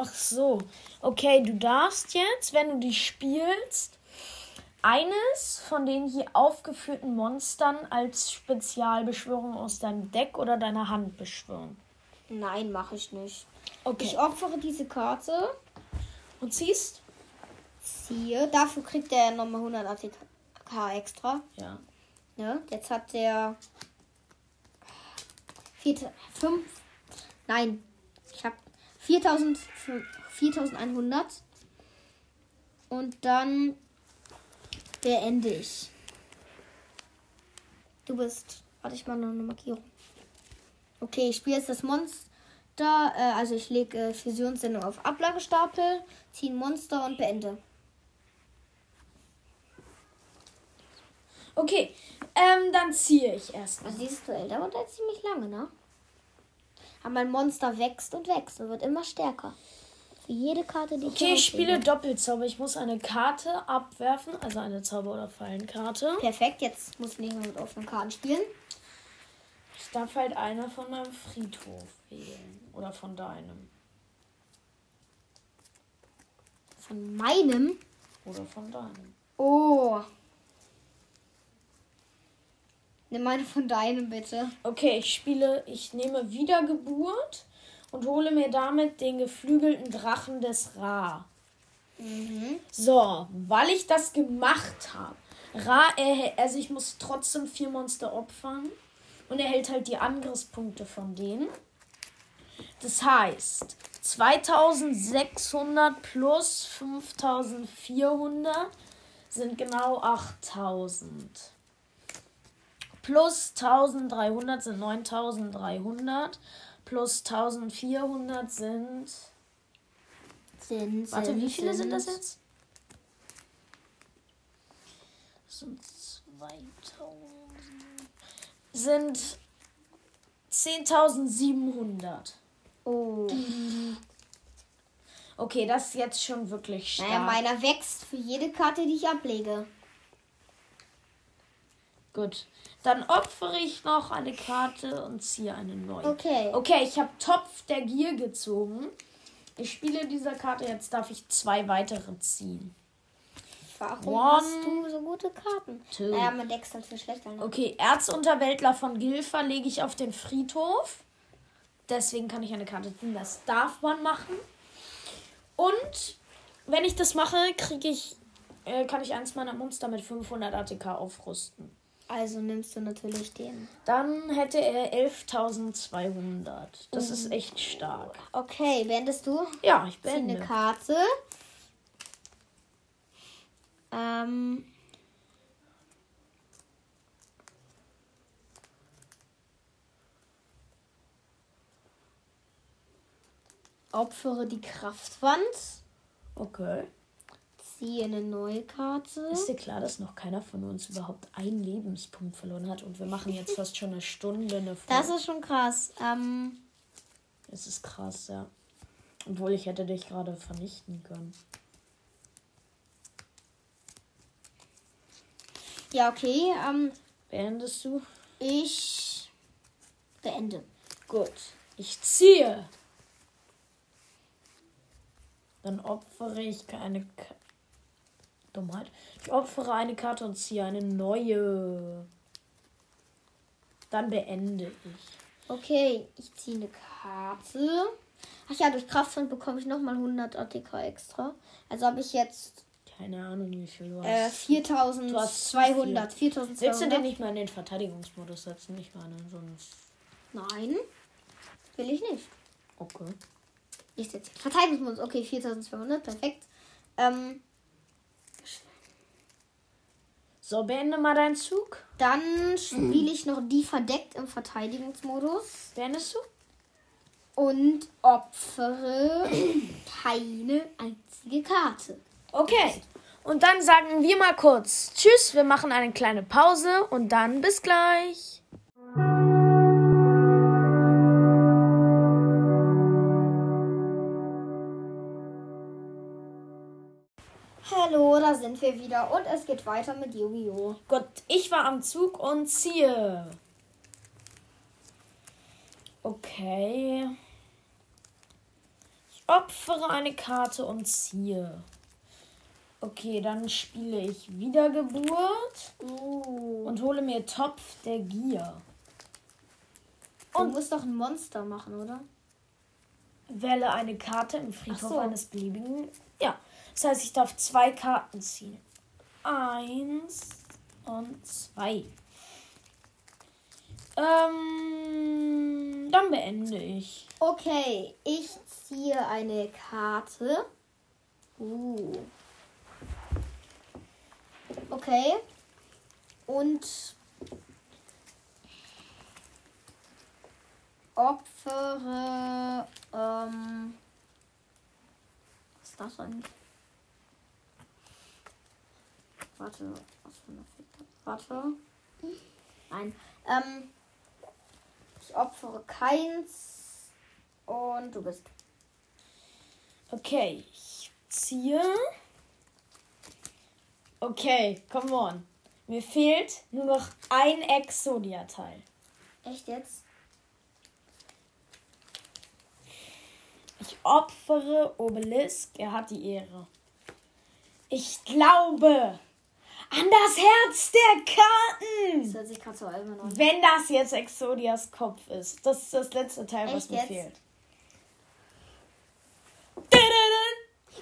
Ach so. Okay, du darfst jetzt, wenn du die spielst, eines von den hier aufgeführten Monstern als Spezialbeschwörung aus deinem Deck oder deiner Hand beschwören. Nein, mache ich nicht. Okay. Ich opfere diese Karte, Und ziehst? ziehe. Dafür kriegt er nochmal 100 ATK extra. Ja. Ne? Jetzt hat der vier, fünf, nein, ich habe 4000, 4100 und dann beende ich. Du bist, warte ich mal noch eine Markierung. Okay, ich spiele jetzt das Monster, äh, also ich lege äh, Fusionssendung auf Ablagestapel, ziehe ein Monster und beende. Okay, ähm, dann ziehe ich erst. Also dieses Duell dauert halt ziemlich lange, ne? Aber mein Monster wächst und wächst und wird immer stärker. Für jede Karte, die ich Okay, ich spiele. Doppelzauber. Ich muss eine Karte abwerfen, also eine Zauber- oder Fallenkarte. Perfekt, jetzt muss mehr mit offenen Karten spielen. Ich darf halt einer von meinem Friedhof wählen. Oder von deinem. Von meinem. Oder von deinem. Oh. Nimm meine von deinem, bitte. Okay, ich spiele, ich nehme Wiedergeburt und hole mir damit den geflügelten Drachen des Ra. Mhm. So, weil ich das gemacht habe. Ra, erhält, also ich muss trotzdem vier Monster opfern und erhält halt die Angriffspunkte von denen. Das heißt, 2600 plus 5400 sind genau 8000. Plus 1300 sind 9300. plus 1400 sind. Sind, Warte, sind, wie viele sind das sind- jetzt? Das sind 2000. Sind 10.700. Oh. Okay, das ist jetzt schon wirklich stark. Naja, meiner wächst für jede Karte, die ich ablege. Gut. Dann opfere ich noch eine Karte und ziehe eine neue. Okay. Okay, ich habe Topf der Gier gezogen. Ich spiele dieser Karte, jetzt darf ich zwei weitere ziehen. Warum One, hast du so gute Karten? two. Naja, man deckt halt viel schlechter. Ne? Okay, Erzunterwäldler von Gilfer lege ich auf den Friedhof. Deswegen kann ich eine Karte ziehen. Das darf man machen. Und wenn ich das mache, kriege ich, äh, kann ich eins meiner Monster mit 500 ATK aufrüsten. Also nimmst du natürlich den. Dann hätte er 11.200. Das ist echt stark. Okay, beendest du? Ja, ich Zieh eine. Karte. Ähm. Opfere die Kraftwand. Okay. Ziehe eine neue Karte. Ist dir klar, dass noch keiner von uns überhaupt einen Lebenspunkt verloren hat? Und wir machen jetzt fast schon eine Stunde eine Folge. Das ist schon krass. Ähm, Es ist krass, ja. Obwohl ich hätte dich gerade vernichten können. ja, okay. Ähm, Beendest du? ich beende. Gut. Ich ziehe. Dann opfere ich eine Dummheit. Ich opfere eine Karte und ziehe eine neue. Dann beende ich. Okay, ich ziehe eine Karte. Ach ja, durch Kraftwand bekomme ich nochmal 100 ATK extra. Also habe ich jetzt Keine Ahnung, wie viel du hast. äh, Du hast zu 4200. Willst du 4200. den nicht mal in den Verteidigungsmodus setzen? Ich meine, sonst. Nein, will ich nicht. Okay. Ich setze Verteidigungsmodus. Okay, 4200, perfekt. Ähm, So, beende mal deinen Zug. dann spiele ich noch die verdeckt im Verteidigungsmodus Beendest du? und opfere keine einzige Karte. Okay. Und dann sagen wir mal kurz Tschüss. Wir machen eine kleine Pause und dann bis gleich. Da sind wir wieder und es geht weiter mit Yu-Gi-Oh! Gut, ich war am Zug und ziehe. Okay. Ich opfere eine Karte und ziehe. Okay, dann spiele ich Wiedergeburt Uh, und hole mir Topf der Gier. du musst doch ein Monster machen, oder? Wähle eine Karte im Friedhof so. eines beliebigen. Ja, das heißt, ich darf zwei Karten ziehen. Eins und zwei. Ähm, dann beende ich. Okay, ich ziehe eine Karte. Uh. Okay. Und opfere. Ähm, was ist das eigentlich? Warte, was für eine Ficker? Warte. Nein. Ähm, ich opfere keins. Und du bist. Okay, ich ziehe. Okay, come on. Mir fehlt nur noch ein Exodia-Teil. Echt jetzt? Ich opfere Obelisk, er hat die Ehre. Ich glaube an das Herz der Das Karten. hört sich gerade so albern an. Wenn das jetzt Exodias Kopf ist. Das ist das letzte Teil, was Echt mir jetzt? fehlt.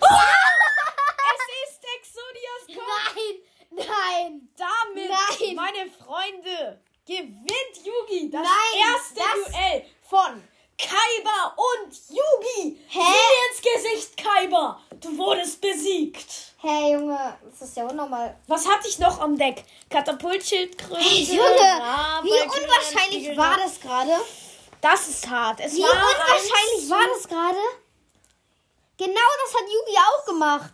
Oh! Es ist Exodias Kopf. Nein! Nein! Damit, Nein. meine Freunde, gewinnt Yugi das Nein, erste das- Duell von Kaiba und Yugi. Hä? Sieh ins Gesicht, Kaiba. Du wurdest besiegt. Hey Junge, das ist ja unnormal. Was hatte ich noch am Deck? Katapultschildkröte. Hey Junge, Rabe, wie unwahrscheinlich war das gerade? Das ist hart. Es Wie war unwahrscheinlich war das gerade? Genau das hat Yugi auch gemacht.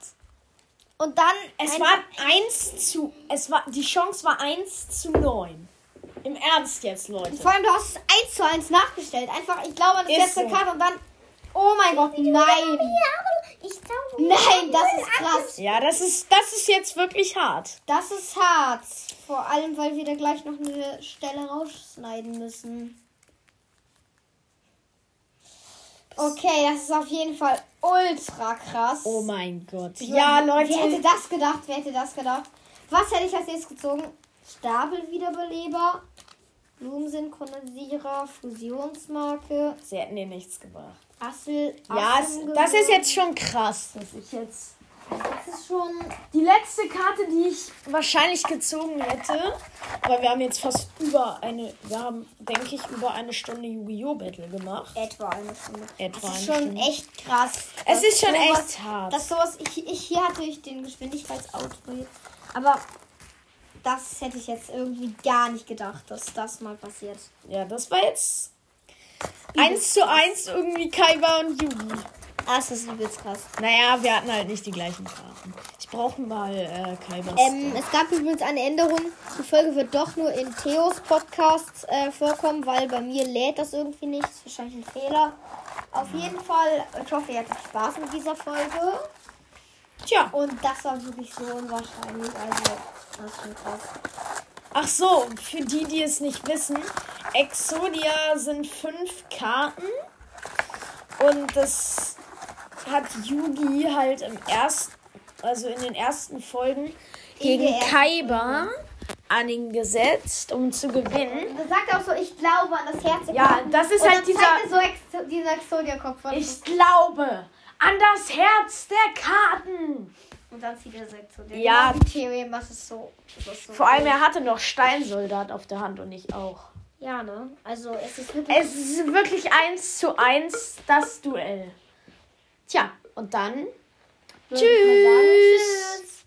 Und dann. Es war 1 zu. Es war, die Chance war 1 zu 9. Im Ernst jetzt, Leute. Vor allem, du hast es 1 zu 1 nachgestellt. Einfach, ich glaube, an das Ist letzte so. Karte und dann. Oh mein Gott, nein. Nein, das ist krass. Ja, das ist, das ist jetzt wirklich hart. Das ist hart. Vor allem, weil wir da gleich noch eine Stelle rausschneiden müssen. Okay, das ist auf jeden Fall ultra krass. Oh mein Gott. Ich Ja, meine, Wer hätte Leute. das gedacht? Wer hätte das gedacht? Was hätte ich als nächstes gezogen? Stapelwiederbeleber, Blumensynchronisierer, Fusionsmarke, Sie hätten dir nichts gebracht. Assel. Ja, das ist jetzt schon krass. Das ist jetzt. Das ist schon. Die letzte Karte, die ich wahrscheinlich gezogen hätte, weil wir haben jetzt fast über eine, wir haben, denke ich, über eine Stunde Yu-Gi-Oh! Battle gemacht. Etwa eine Stunde. Etwa das ist schon Stunde. echt krass. Es ist schon sowas- echt hart. Dass sowas, ich, ich, hier hatte ich den Geschwindigkeitsoutro. Aber das hätte ich jetzt irgendwie gar nicht gedacht, dass das mal passiert. Ja, das war jetzt 1 zu 1 irgendwie Kaiba und Yugi. Das ist übelst krass. Naja, wir hatten halt nicht die gleichen Karten. Ich brauche mal äh, Kaibas. Ähm, es gab übrigens eine Änderung. Die Folge wird doch nur in Theos Podcast äh, vorkommen, weil bei mir lädt das irgendwie nicht. Das ist wahrscheinlich ein Fehler. Auf jeden Fall, ich hoffe, ihr hattet Spaß mit dieser Folge. Tja. Und das war wirklich so unwahrscheinlich. Also, das ist schon krass. Ach so, für die, die es nicht wissen, Exodia sind fünf Karten. Und das hat Yugi halt im ersten, also in den ersten Folgen gegen Kaiba an ihn gesetzt, um zu gewinnen. Er sagt auch so, ich glaube an das Herz. Ja, das ist Und halt dieser- er so Ex dieser Exodia-Kopf. Ich glaube an das Herz der Karten. und dann zieht er so Exodia. Ja. Genau wie Tyrion, was ist so, das ist so. Vor allem, er hatte noch Steinsoldat auf der Hand und ich auch. Ja, ne? Also, es ist wirklich. Es ist wirklich eins zu eins das Duell. Tja, und dann mal sagen, Tschüss.